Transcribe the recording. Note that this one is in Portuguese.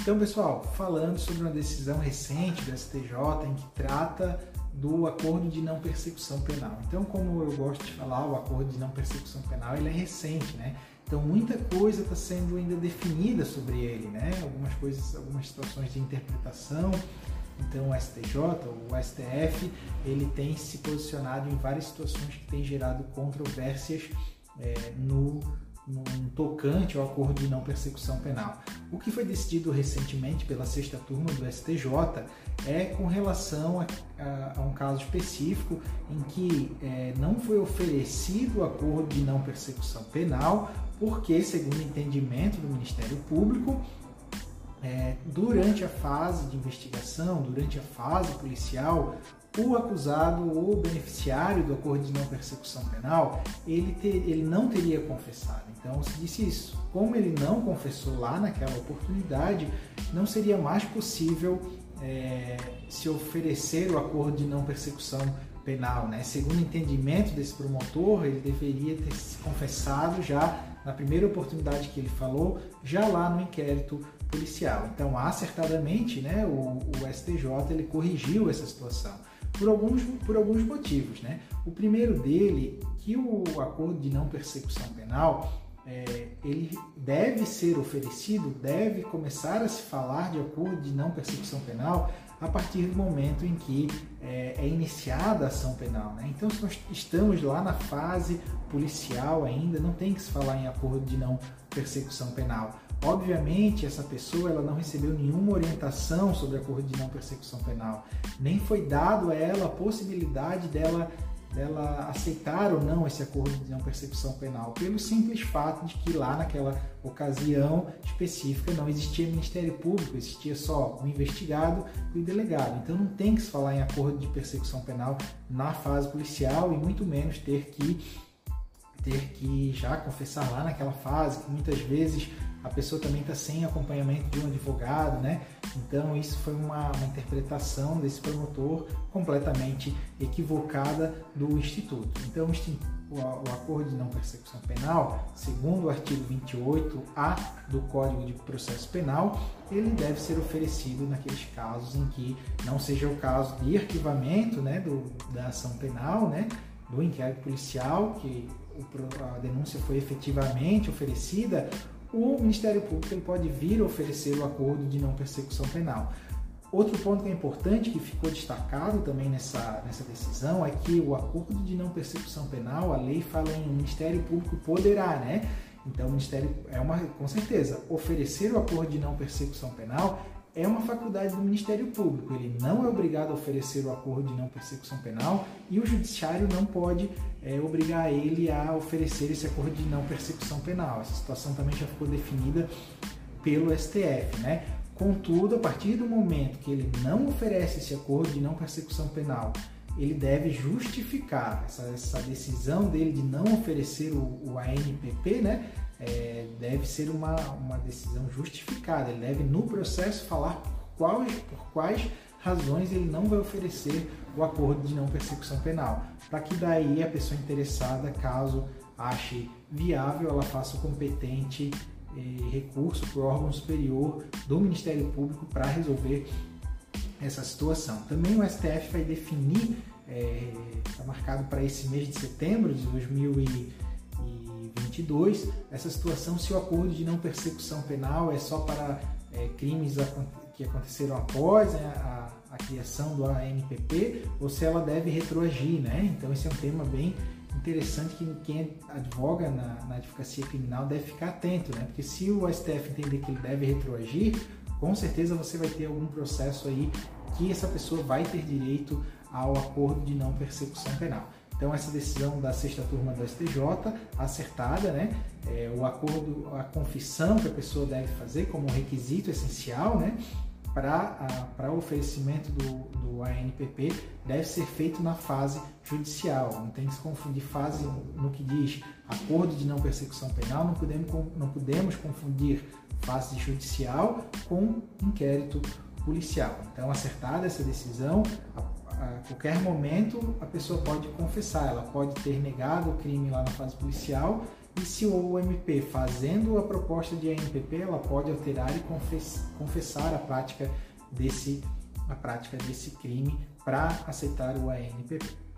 Então, pessoal, falando sobre uma decisão recente do STJ em que trata do acordo de não persecução penal. Então, como eu gosto de falar, o acordo de não persecução penal ele é recente, né? Então, muita coisa está sendo ainda definida sobre ele, né? Algumas coisas, algumas situações de interpretação. Então, o STJ, o STF, ele tem se posicionado em várias situações que têm gerado controvérsias é, no num tocante ao acordo de não persecução penal. O que foi decidido recentemente pela sexta turma do STJ é com relação a, a, a um caso específico em que é, não foi oferecido o acordo de não persecução penal, porque, segundo o entendimento do Ministério Público, é, durante a fase de investigação, durante a fase policial, o acusado ou o beneficiário do acordo de não persecução penal, ele, ter, ele não teria confessado. Então se disse isso. Como ele não confessou lá naquela oportunidade, não seria mais possível é, se oferecer o acordo de não persecução penal. Né? Segundo o entendimento desse promotor, ele deveria ter confessado já na primeira oportunidade que ele falou, já lá no inquérito policial. Então, acertadamente, né, o, o STJ ele corrigiu essa situação por alguns, por alguns motivos. Né? O primeiro dele, que o acordo de não persecução penal é, ele deve ser oferecido, deve começar a se falar de acordo de não persecução penal a partir do momento em que é, é iniciada a ação penal. Né? Então, se nós estamos lá na fase policial ainda, não tem que se falar em acordo de não persecução penal. Obviamente, essa pessoa ela não recebeu nenhuma orientação sobre acordo de não persecução penal, nem foi dado a ela a possibilidade dela dela aceitar ou não esse acordo de não persecução penal, pelo simples fato de que lá naquela ocasião específica não existia Ministério Público, existia só o investigado e o delegado. Então não tem que se falar em acordo de persecução penal na fase policial e muito menos ter que ter que já confessar lá naquela fase, que muitas vezes a pessoa também está sem acompanhamento de um advogado, né? Então isso foi uma, uma, interpretação desse promotor completamente equivocada do Instituto. Então o, o acordo de não persecução penal, segundo o artigo 28A do Código de Processo Penal, ele deve ser oferecido naqueles casos em que não seja o caso de arquivamento, né, do, da ação penal, né, do inquérito policial que a denúncia foi efetivamente oferecida o Ministério Público ele pode vir oferecer o acordo de não persecução penal. Outro ponto que é importante, que ficou destacado também nessa, nessa decisão, é que o acordo de não persecução penal, a lei fala em Ministério Público poderá, né? Então, o Ministério é uma, com certeza, oferecer o acordo de não persecução penal é uma faculdade do Ministério Público. Ele não é obrigado a oferecer o acordo de não persecução penal e o Judiciário não pode é, obrigar ele a oferecer esse acordo de não persecução penal. Essa situação também já ficou definida pelo STF, né? Contudo, a partir do momento que ele não oferece esse acordo de não persecução penal, ele deve justificar essa, essa decisão dele de não oferecer o, o ANPP, né? É, deve ser uma, uma decisão justificada. Ele deve, no processo, falar por quais, por quais razões ele não vai oferecer o acordo de não persecução penal, para que daí a pessoa interessada, caso ache viável, ela faça o competente eh, recurso para o órgão superior do Ministério Público para resolver essa situação. Também o STF vai definir, está eh, marcado para esse mês de setembro de 2020, 22, essa situação se o acordo de não persecução penal é só para é, crimes que aconteceram após né, a, a, criação do ANPP ou se ela deve retroagir, né? Então esse é um tema bem interessante que quem advoga na, na advocacia criminal deve ficar atento, né? Porque se o STF entender que ele deve retroagir, com certeza você vai ter algum processo aí que essa pessoa vai ter direito ao acordo de não persecução penal. Então essa decisão da sexta turma do STJ, acertada, né? É, o acordo, a confissão que a pessoa deve fazer como requisito essencial, né? Para o oferecimento do, do ANPP deve ser feito na fase judicial. Não tem que se confundir fase no que diz acordo de não persecução penal, não podemos, não podemos confundir fase judicial com inquérito policial. Então, acertada essa decisão, a a qualquer momento a pessoa pode confessar, ela pode ter negado o crime lá na fase policial E se o MP, fazendo a proposta de ANPP, ela pode alterar e confessar a prática desse, a prática desse crime para aceitar o ANPP.